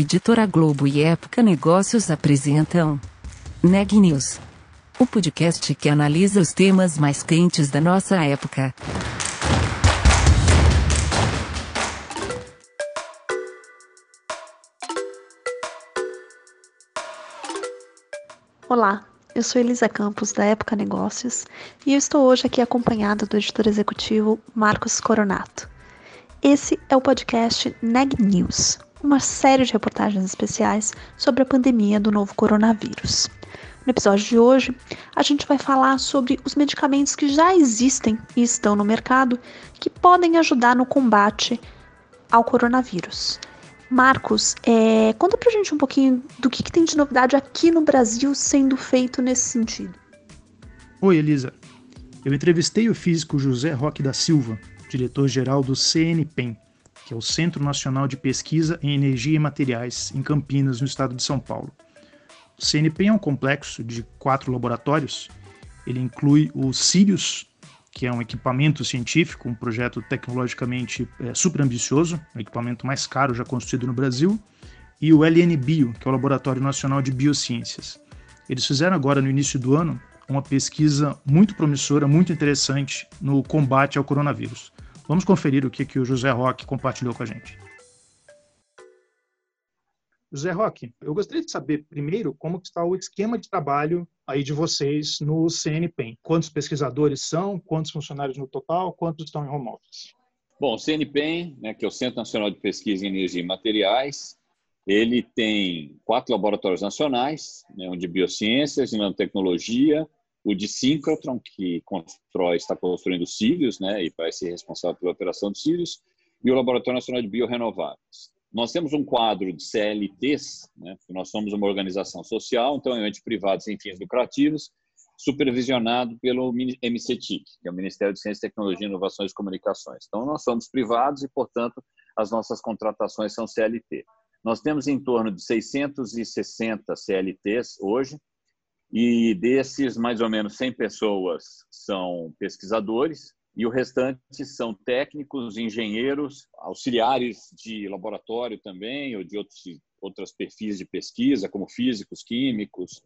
Editora Globo e Época Negócios apresentam Neg News, o podcast que analisa os temas mais quentes da nossa época. Olá, eu sou Elisa Campos, da Época Negócios, e eu estou hoje aqui acompanhada do editor executivo Marcos Coronato. Esse é o podcast Neg News, uma série de reportagens especiais sobre a pandemia do novo coronavírus. No episódio de hoje, a gente vai falar sobre os medicamentos que já existem e estão no mercado que podem ajudar no combate ao coronavírus. Marcos, é, conta pra gente um pouquinho do que, que tem de novidade aqui no Brasil sendo feito nesse sentido. Oi, Elisa. Eu entrevistei o físico José Roque da Silva, diretor-geral do CNPEM, que é o Centro Nacional de Pesquisa em Energia e Materiais, em Campinas, no estado de São Paulo. O CNPEM é um complexo de quatro laboratórios. Ele inclui o Sirius, que é um equipamento científico, um projeto tecnologicamente é, super ambicioso, o equipamento mais caro já construído no Brasil, e o LN Bio, que é o Laboratório Nacional de Biociências. Eles fizeram agora, no início do ano, uma pesquisa muito promissora, muito interessante no combate ao coronavírus. Vamos conferir o que, que o José Roque compartilhou com a gente. José Roque, eu gostaria de saber primeiro como está o esquema de trabalho aí de vocês no CNPEM. Quantos pesquisadores são, quantos funcionários no total, quantos estão em home office? Bom, o CNPEM, né, que é o Centro Nacional de Pesquisa em Energia e Materiais, ele tem quatro laboratórios nacionais, né, um de biociências, de nanotecnologia, o de Synchrotron, que constrói, está construindo cílios, né, e vai ser responsável pela operação de cílios, e o Laboratório Nacional de Biorenováveis. Nós temos um quadro de CLTs, né, nós somos uma organização social, então é um ente privado sem fins lucrativos, supervisionado pelo MCTIC, que é o Ministério de Ciência, Tecnologia, Inovações e Comunicações. Então, nós somos privados e, portanto, as nossas contratações são CLT. Nós temos em torno de 660 CLTs hoje, e desses, mais ou menos 100 pessoas são pesquisadores e o restante são técnicos, engenheiros, auxiliares de laboratório também, ou de outros, outras perfis de pesquisa, como físicos, químicos,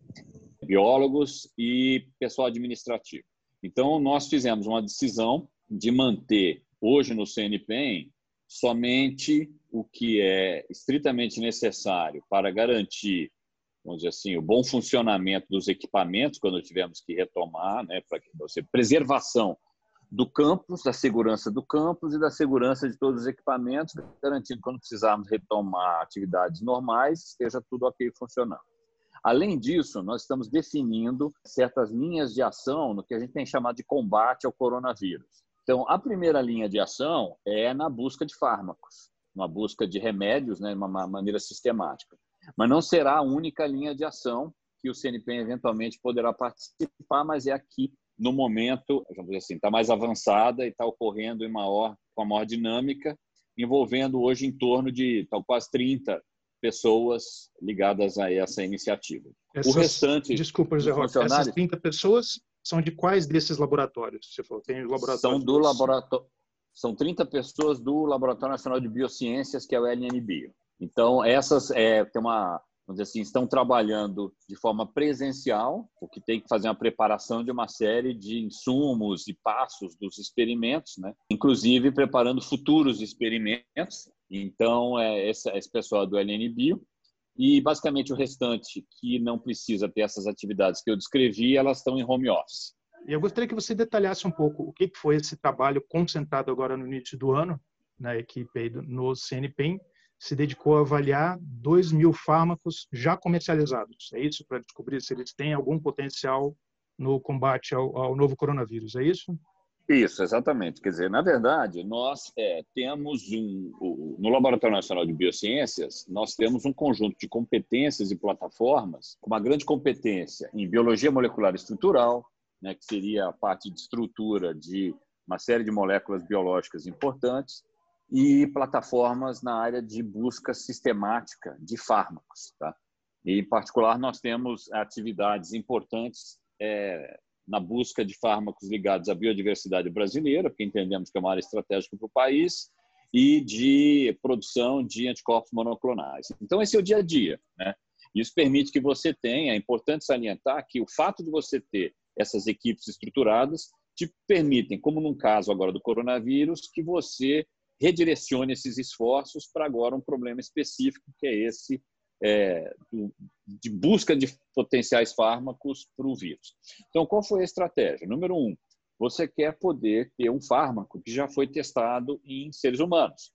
biólogos e pessoal administrativo. Então, nós fizemos uma decisão de manter hoje no CNPEM somente o que é estritamente necessário para garantir vamos dizer assim, o bom funcionamento dos equipamentos quando tivemos que retomar, né, para você preservação do campus, da segurança do campus e da segurança de todos os equipamentos, garantindo que quando precisarmos retomar atividades normais, esteja tudo ok funcionando. Além disso, nós estamos definindo certas linhas de ação no que a gente tem chamado de combate ao coronavírus. Então, a primeira linha de ação é na busca de fármacos, uma busca de remédios, né, de uma maneira sistemática. Mas não será a única linha de ação que o CNPq eventualmente poderá participar, mas é aqui no momento, vamos dizer assim, está mais avançada e está ocorrendo em maior, com a maior dinâmica, envolvendo hoje em torno de tá, quase 30 pessoas ligadas a essa iniciativa. Essas, o restante. Desculpa, José Roque, essas 30 pessoas são de quais desses laboratórios? Você falou, tem laboratórios. São do laboratório. São 30 pessoas do Laboratório Nacional de Biociências, que é o LNBio. Então, essas é, tem uma, vamos dizer assim, estão trabalhando de forma presencial, o que tem que fazer uma preparação de uma série de insumos e passos dos experimentos, né? inclusive preparando futuros experimentos. Então, é esse, esse pessoal do LNBio e basicamente o restante que não precisa ter essas atividades que eu descrevi, elas estão em home office. Eu gostaria que você detalhasse um pouco o que foi esse trabalho concentrado agora no início do ano na equipe no CNPEM se dedicou a avaliar 2 mil fármacos já comercializados. É isso para descobrir se eles têm algum potencial no combate ao, ao, novo coronavírus, é isso? Isso, exatamente. Quer dizer, na verdade, nós é, temos um, o, no Laboratório Nacional de Biociências, nós temos um conjunto de competências e plataformas, com uma grande competência em biologia molecular estrutural, né, que seria a parte de estrutura de uma série de moléculas biológicas importantes, e plataformas na área de busca sistemática de fármacos. Tá? E, em particular, nós temos atividades importantes é, na busca de fármacos ligados à biodiversidade brasileira, porque entendemos que é uma área estratégica para o país, e de produção de anticorpos monoclonais. Então, esse é o dia a dia. Né? Isso permite que você tenha, é importante salientar que o fato de você ter essas equipes estruturadas te permitem, como num caso agora do coronavírus, que você redirecione esses esforços para agora um problema específico, que é esse é, de busca de potenciais fármacos para o vírus. Então, qual foi a estratégia? Número um, você quer poder ter um fármaco que já foi testado em seres humanos.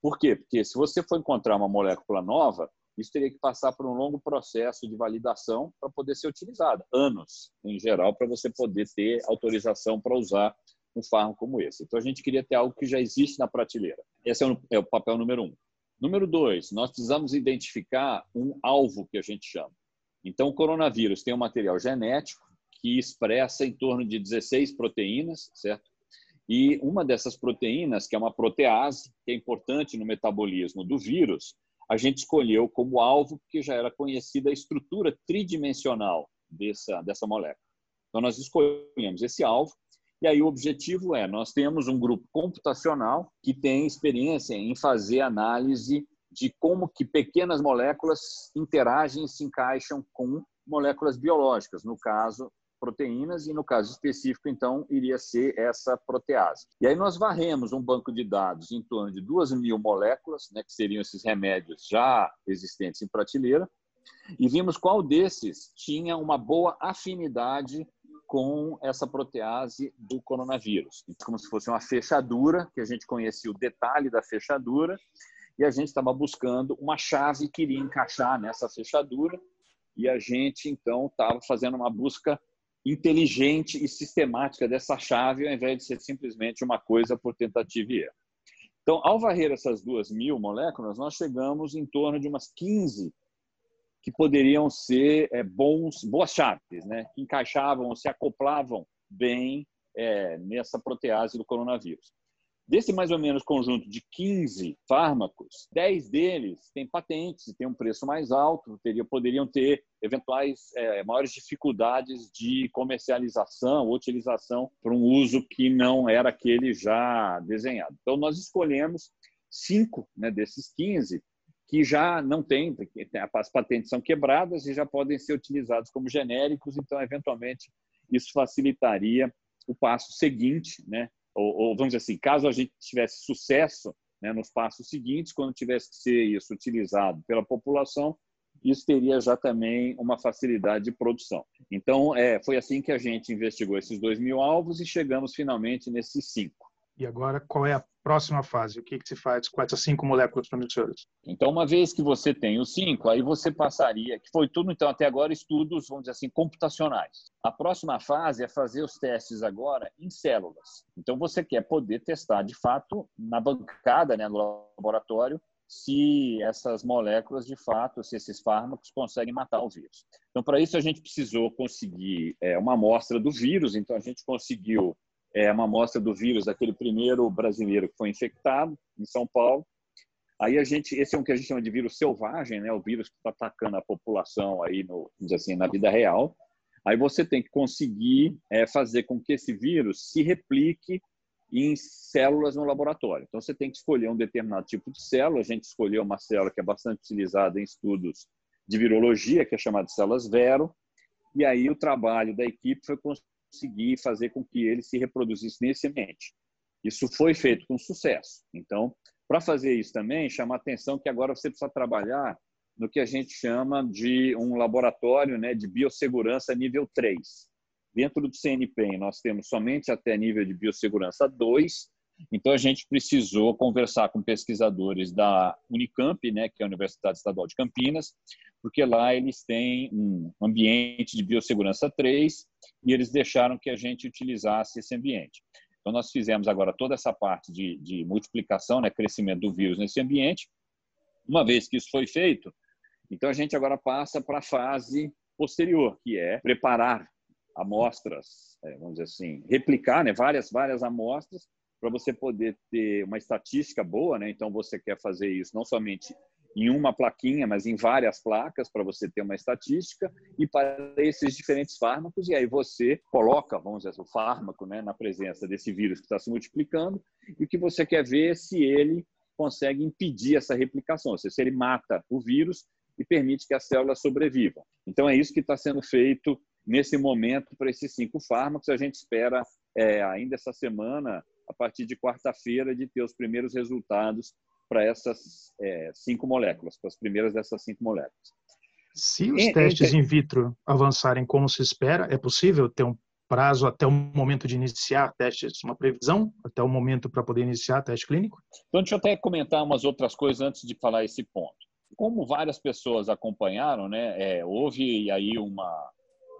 Por quê? Porque se você for encontrar uma molécula nova, isso teria que passar por um longo processo de validação para poder ser utilizada, anos em geral, para você poder ter autorização para usar um fármaco como esse. Então a gente queria ter algo que já existe na prateleira. Esse é o, é o papel número um. Número dois, nós precisamos identificar um alvo que a gente chama. Então o coronavírus tem um material genético que expressa em torno de 16 proteínas, certo? E uma dessas proteínas, que é uma protease, que é importante no metabolismo do vírus, a gente escolheu como alvo porque já era conhecida a estrutura tridimensional dessa, dessa molécula. Então, nós escolhemos esse alvo, e aí o objetivo é: nós temos um grupo computacional que tem experiência em fazer análise de como que pequenas moléculas interagem e se encaixam com moléculas biológicas, no caso, proteínas e, no caso específico, então, iria ser essa protease. E aí nós varremos um banco de dados em torno de duas mil moléculas, né, que seriam esses remédios já existentes em prateleira, e vimos qual desses tinha uma boa afinidade com essa protease do coronavírus. Então, como se fosse uma fechadura, que a gente conhecia o detalhe da fechadura, e a gente estava buscando uma chave que iria encaixar nessa fechadura, e a gente, então, estava fazendo uma busca inteligente e sistemática dessa chave, ao invés de ser simplesmente uma coisa por tentativa e erro. Então, ao varrer essas duas mil moléculas, nós chegamos em torno de umas 15 que poderiam ser é, bons, boas chaves, né? que encaixavam se acoplavam bem é, nessa protease do coronavírus. Desse mais ou menos conjunto de 15 fármacos, 10 deles têm patentes e têm um preço mais alto, teria, poderiam ter eventuais é, maiores dificuldades de comercialização ou utilização para um uso que não era aquele já desenhado. Então, nós escolhemos cinco né, desses 15 que já não têm, as patentes são quebradas e já podem ser utilizados como genéricos, então, eventualmente, isso facilitaria o passo seguinte, né, ou, ou, vamos dizer assim, caso a gente tivesse sucesso né, nos passos seguintes, quando tivesse que ser isso utilizado pela população, isso teria já também uma facilidade de produção. Então, é, foi assim que a gente investigou esses dois mil alvos e chegamos finalmente nesses cinco. E agora, qual é a próxima fase? O que, que se faz com essas cinco moléculas promissoras? Então, uma vez que você tem os cinco, aí você passaria, que foi tudo, então, até agora, estudos, vamos dizer assim, computacionais. A próxima fase é fazer os testes agora em células. Então, você quer poder testar, de fato, na bancada, né, no laboratório, se essas moléculas, de fato, se esses fármacos conseguem matar o vírus. Então, para isso, a gente precisou conseguir é, uma amostra do vírus, então a gente conseguiu é, uma amostra do vírus daquele primeiro brasileiro que foi infectado em São Paulo. Aí a gente, esse é um que a gente chama de vírus selvagem, né? O vírus que está atacando a população aí no, assim, na vida real. Aí você tem que conseguir é, fazer com que esse vírus se replique em células no laboratório. Então você tem que escolher um determinado tipo de célula. A gente escolheu uma célula que é bastante utilizada em estudos de virologia, que é chamada de células Vero. E aí o trabalho da equipe foi conseguir fazer com que ele se reproduzisse nesse ambiente. Isso foi feito com sucesso. Então, para fazer isso também, chama a atenção que agora você precisa trabalhar no que a gente chama de um laboratório né, de biossegurança nível 3. Dentro do CNPEM, nós temos somente até nível de biossegurança 2, então a gente precisou conversar com pesquisadores da Unicamp, né, que é a Universidade Estadual de Campinas, porque lá eles têm um ambiente de biossegurança 3 e eles deixaram que a gente utilizasse esse ambiente. Então, nós fizemos agora toda essa parte de, de multiplicação, né, crescimento do vírus nesse ambiente. Uma vez que isso foi feito, então a gente agora passa para a fase posterior, que é preparar amostras, é, vamos dizer assim, replicar né, várias, várias amostras para você poder ter uma estatística boa. Né? Então, você quer fazer isso não somente em uma plaquinha, mas em várias placas para você ter uma estatística e para esses diferentes fármacos e aí você coloca, vamos dizer, o fármaco, né, na presença desse vírus que está se multiplicando e o que você quer ver é se ele consegue impedir essa replicação, ou seja, ele mata o vírus e permite que as células sobrevivam. Então, é isso que está sendo feito nesse momento para esses cinco fármacos. A gente espera, é, ainda essa semana, a partir de quarta-feira, de ter os primeiros resultados para essas é, cinco moléculas, para as primeiras dessas cinco moléculas. Se os testes in vitro avançarem como se espera, é possível ter um prazo até o momento de iniciar testes, uma previsão até o momento para poder iniciar teste clínico? Então, deixa eu até comentar umas outras coisas antes de falar esse ponto. Como várias pessoas acompanharam, né, é, houve aí uma,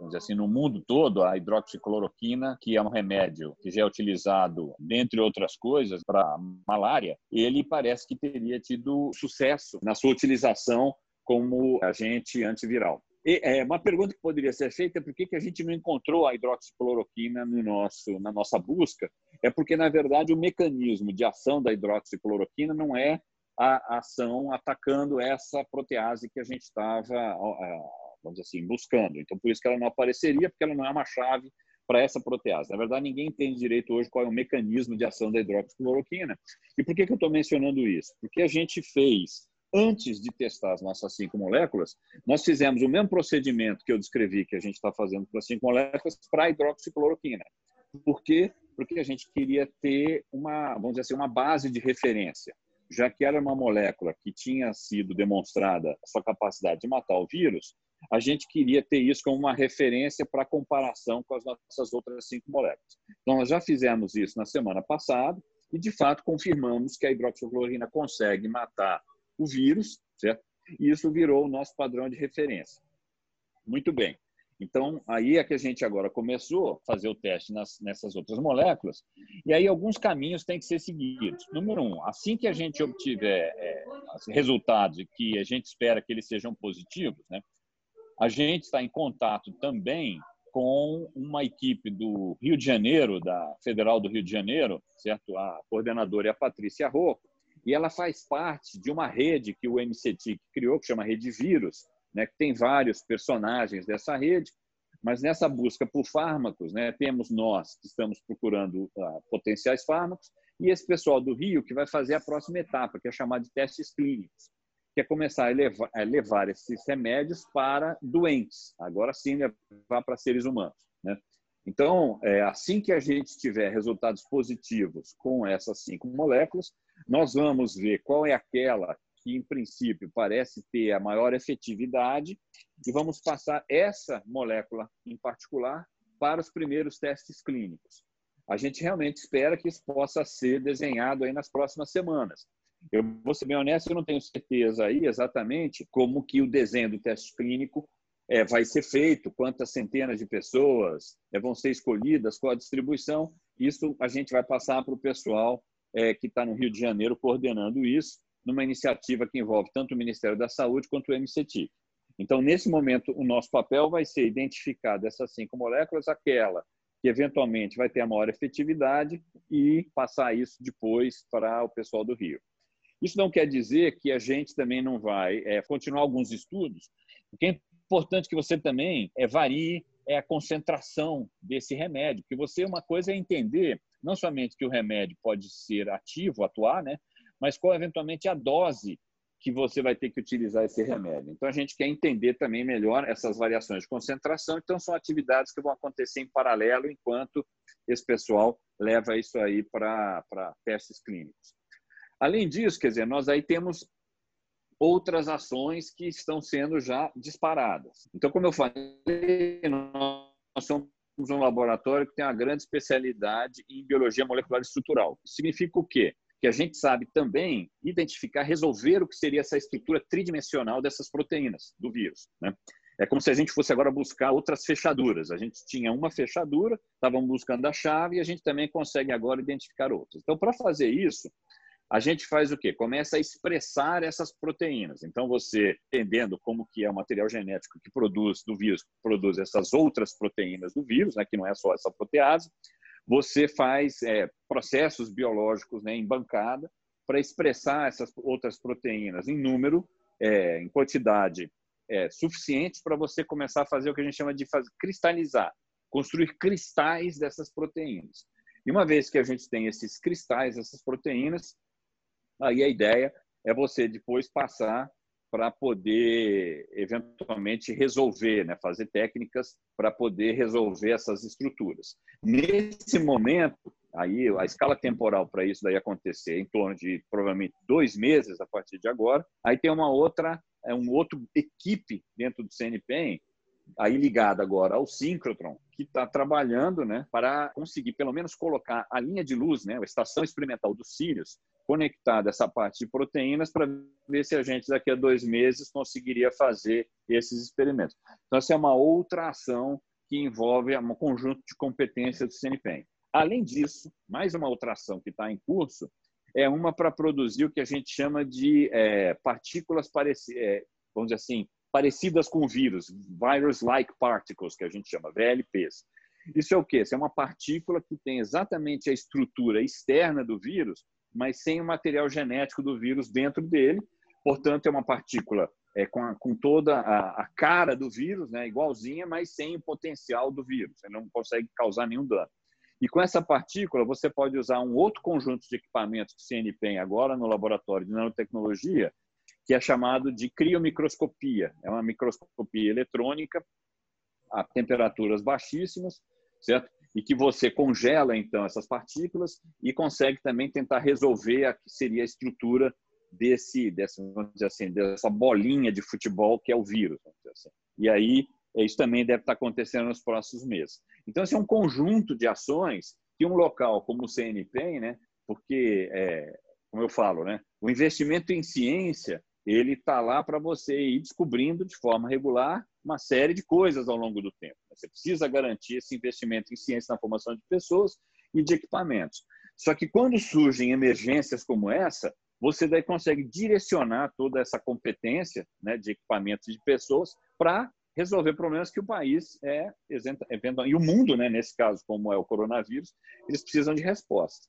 vamos dizer assim, no mundo todo, a hidroxicloroquina, que é um remédio que já é utilizado, dentre outras coisas, para malária, ele parece que teria tido sucesso na sua utilização como agente antiviral. E, é, uma pergunta que poderia ser feita é por que, que a gente não encontrou a hidroxicloroquina no nosso, na nossa busca? É porque, na verdade, o mecanismo de ação da hidroxicloroquina não é a ação atacando essa protease que a gente estava, vamos dizer assim, buscando. Então, por isso que ela não apareceria, porque ela não é uma chave para essa protease. Na verdade, ninguém entende direito hoje qual é o mecanismo de ação da hidroxicloroquina. E por que, que eu estou mencionando isso? Porque a gente fez antes de testar as nossas cinco moléculas, nós fizemos o mesmo procedimento que eu descrevi que a gente está fazendo para as cinco moléculas para a hidroxicloroquina. Por quê? Porque a gente queria ter uma, vamos dizer assim, uma base de referência, já que era uma molécula que tinha sido demonstrada a sua capacidade de matar o vírus, a gente queria ter isso como uma referência para comparação com as nossas outras cinco moléculas. Então, nós já fizemos isso na semana passada e, de fato, confirmamos que a hidroxicloroquina consegue matar o vírus, certo? E isso virou o nosso padrão de referência. Muito bem. Então, aí é que a gente agora começou a fazer o teste nas, nessas outras moléculas, e aí alguns caminhos têm que ser seguidos. Número um, assim que a gente obtiver é, resultados que a gente espera que eles sejam positivos, né, a gente está em contato também com uma equipe do Rio de Janeiro, da Federal do Rio de Janeiro, certo? A coordenadora é a Patrícia Rocco, e ela faz parte de uma rede que o MCT criou, que chama Rede Vírus, né, que tem vários personagens dessa rede, mas nessa busca por fármacos, né, temos nós que estamos procurando uh, potenciais fármacos e esse pessoal do Rio que vai fazer a próxima etapa, que é chamada de testes clínicos, que é começar a levar, a levar esses remédios para doentes, agora sim levar para seres humanos. Né? Então, é, assim que a gente tiver resultados positivos com essas cinco moléculas, nós vamos ver qual é aquela que, em princípio, parece ter a maior efetividade e vamos passar essa molécula em particular para os primeiros testes clínicos. A gente realmente espera que isso possa ser desenhado aí nas próximas semanas. Eu vou ser bem honesto, eu não tenho certeza aí exatamente como que o desenho do teste clínico é, vai ser feito, quantas centenas de pessoas é, vão ser escolhidas, qual a distribuição. Isso a gente vai passar para o pessoal é, que está no Rio de Janeiro coordenando isso, numa iniciativa que envolve tanto o Ministério da Saúde quanto o MCT. Então, nesse momento, o nosso papel vai ser identificar dessas cinco moléculas aquela que eventualmente vai ter a maior efetividade e passar isso depois para o pessoal do Rio. Isso não quer dizer que a gente também não vai é, continuar alguns estudos, porque é importante que você também é, varie é, a concentração desse remédio, porque você, uma coisa é entender não somente que o remédio pode ser ativo, atuar, né? mas qual eventualmente a dose que você vai ter que utilizar esse remédio. Então, a gente quer entender também melhor essas variações de concentração. Então, são atividades que vão acontecer em paralelo enquanto esse pessoal leva isso aí para testes clínicos. Além disso, quer dizer, nós aí temos outras ações que estão sendo já disparadas. Então, como eu falei, nós somos um laboratório que tem uma grande especialidade em biologia molecular estrutural. Significa o quê? Que a gente sabe também identificar, resolver o que seria essa estrutura tridimensional dessas proteínas do vírus. Né? É como se a gente fosse agora buscar outras fechaduras. A gente tinha uma fechadura, estávamos buscando a chave e a gente também consegue agora identificar outras. Então, para fazer isso, a gente faz o quê? Começa a expressar essas proteínas. Então, você, entendendo como que é o material genético que produz do vírus, produz essas outras proteínas do vírus, né, que não é só essa protease, você faz é, processos biológicos né, em bancada para expressar essas outras proteínas em número, é, em quantidade é, suficiente para você começar a fazer o que a gente chama de fazer, cristalizar, construir cristais dessas proteínas. E uma vez que a gente tem esses cristais, essas proteínas, Aí a ideia é você depois passar para poder eventualmente resolver, né, fazer técnicas para poder resolver essas estruturas. Nesse momento, aí a escala temporal para isso daí acontecer em torno de provavelmente dois meses a partir de agora. Aí tem uma outra, é um outro equipe dentro do CNPEM aí ligada agora ao síncrotron, que está trabalhando né, para conseguir pelo menos colocar a linha de luz, né, a estação experimental dos Sirius, conectada essa parte de proteínas para ver se a gente daqui a dois meses conseguiria fazer esses experimentos. Então, essa é uma outra ação que envolve um conjunto de competências do CNPEM. Além disso, mais uma outra ação que está em curso é uma para produzir o que a gente chama de é, partículas parecidas, é, vamos dizer assim, parecidas com vírus, virus-like particles, que a gente chama, VLPs. Isso é o quê? Isso é uma partícula que tem exatamente a estrutura externa do vírus, mas sem o material genético do vírus dentro dele. Portanto, é uma partícula é, com, a, com, toda a, a, cara do vírus, né, igualzinha, mas sem o potencial do vírus. Ele não consegue causar nenhum dano. E com essa partícula, você pode usar um outro conjunto de equipamentos que o CN tem agora no laboratório de nanotecnologia, que é chamado de criomicroscopia. É uma microscopia eletrônica a temperaturas baixíssimas, certo? E que você congela então essas partículas e consegue também tentar resolver a que seria a estrutura desse, dessa, vamos dizer assim, dessa bolinha de futebol que é o vírus. Assim. E aí isso também deve estar acontecendo nos próximos meses. Então, esse é um conjunto de ações que um local como o CNPEM, né, porque, é, como eu falo, né, o investimento em ciência ele está lá para você ir descobrindo de forma regular uma série de coisas ao longo do tempo. Você precisa garantir esse investimento em ciência na formação de pessoas e de equipamentos. Só que quando surgem emergências como essa, você daí consegue direcionar toda essa competência né, de equipamentos e de pessoas para resolver problemas que o país é e o mundo, né, nesse caso, como é o coronavírus, eles precisam de respostas.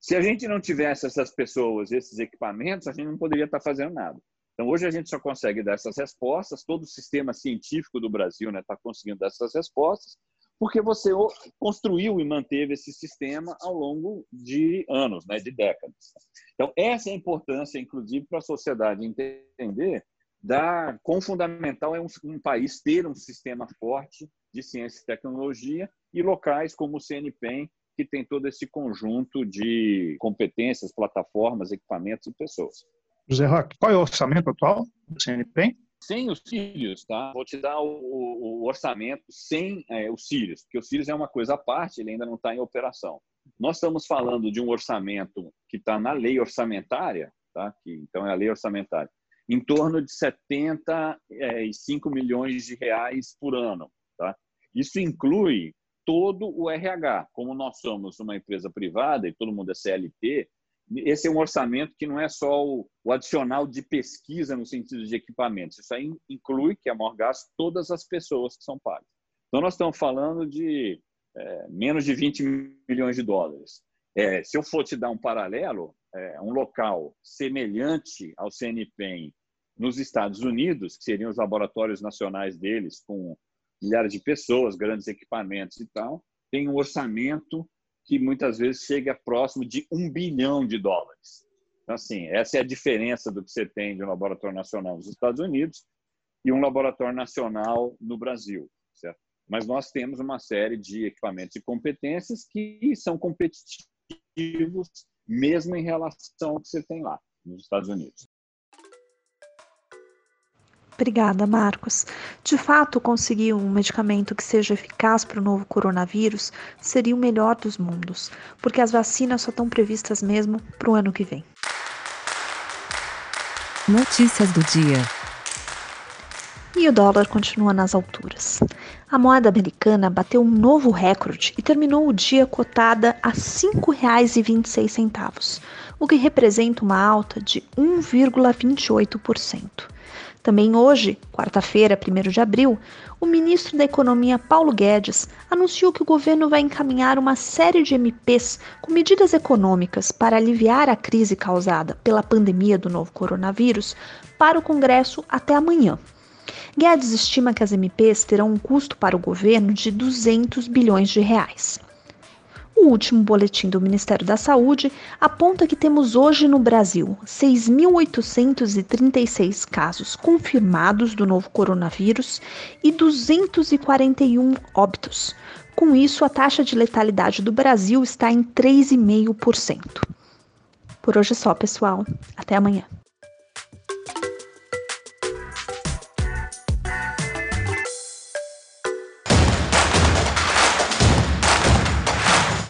Se a gente não tivesse essas pessoas, esses equipamentos, a gente não poderia estar fazendo nada. Então, hoje a gente só consegue dar essas respostas, todo o sistema científico do Brasil está né, tá conseguindo dar essas respostas, porque você construiu e manteve esse sistema ao longo de anos, né, de décadas. Então, essa é a importância, inclusive, para a sociedade entender da quão fundamental é um, um, país ter um sistema forte de ciência e tecnologia e locais como o CNPEM, que tem todo esse conjunto de competências, plataformas, equipamentos e pessoas. José Roque, qual é o orçamento atual do CNPEM? Sem os Sírios, tá? Vou te dar o, o orçamento sem é, os Sírios, porque o Sírios é uma coisa à parte, ele ainda não está em operação. Nós estamos falando de um orçamento que está na lei orçamentária, tá? Que, então é a lei orçamentária, em torno de 75 milhões de reais por ano. Tá? Isso inclui todo o RH. Como nós somos uma empresa privada e todo mundo é CLT, esse é um orçamento que não é só o, adicional de pesquisa no sentido de equipamentos. Isso aí inclui, que é maior gasto, todas as pessoas que são pagas. Então, nós estamos falando de é, menos de 20 milhões de dólares. É, se eu for te dar um paralelo, é, um local semelhante ao CNPEM nos Estados Unidos, que seriam os laboratórios nacionais deles, com milhares de pessoas, grandes equipamentos e tal, tem um orçamento que muitas vezes chega próximo de um bilhão de dólares. Então, assim, essa é a diferença do que você tem de um laboratório nacional nos Estados Unidos e um laboratório nacional no Brasil, certo? Mas nós temos uma série de equipamentos e competências que são competitivos mesmo em relação ao que você tem lá nos Estados Unidos. Obrigada, Marcos. De fato, conseguir um medicamento que seja eficaz para o novo coronavírus seria o melhor dos mundos, porque as vacinas só estão previstas mesmo para o ano que vem. Notícias do dia. E o dólar continua nas alturas. A moeda americana bateu um novo recorde e terminou o dia cotada a R$ 5,26, o que representa uma alta de 1,28%. Também hoje, quarta-feira, 1 de abril, o ministro da Economia Paulo Guedes anunciou que o governo vai encaminhar uma série de MPs com medidas econômicas para aliviar a crise causada pela pandemia do novo coronavírus para o Congresso até amanhã. Guedes estima que as MPs terão um custo para o governo de 200 bilhões de reais. O último boletim do Ministério da Saúde aponta que temos hoje no Brasil 6.836 casos confirmados do novo coronavírus e 241 óbitos. Com isso, a taxa de letalidade do Brasil está em 3,5%. Por hoje é só, pessoal. Até amanhã.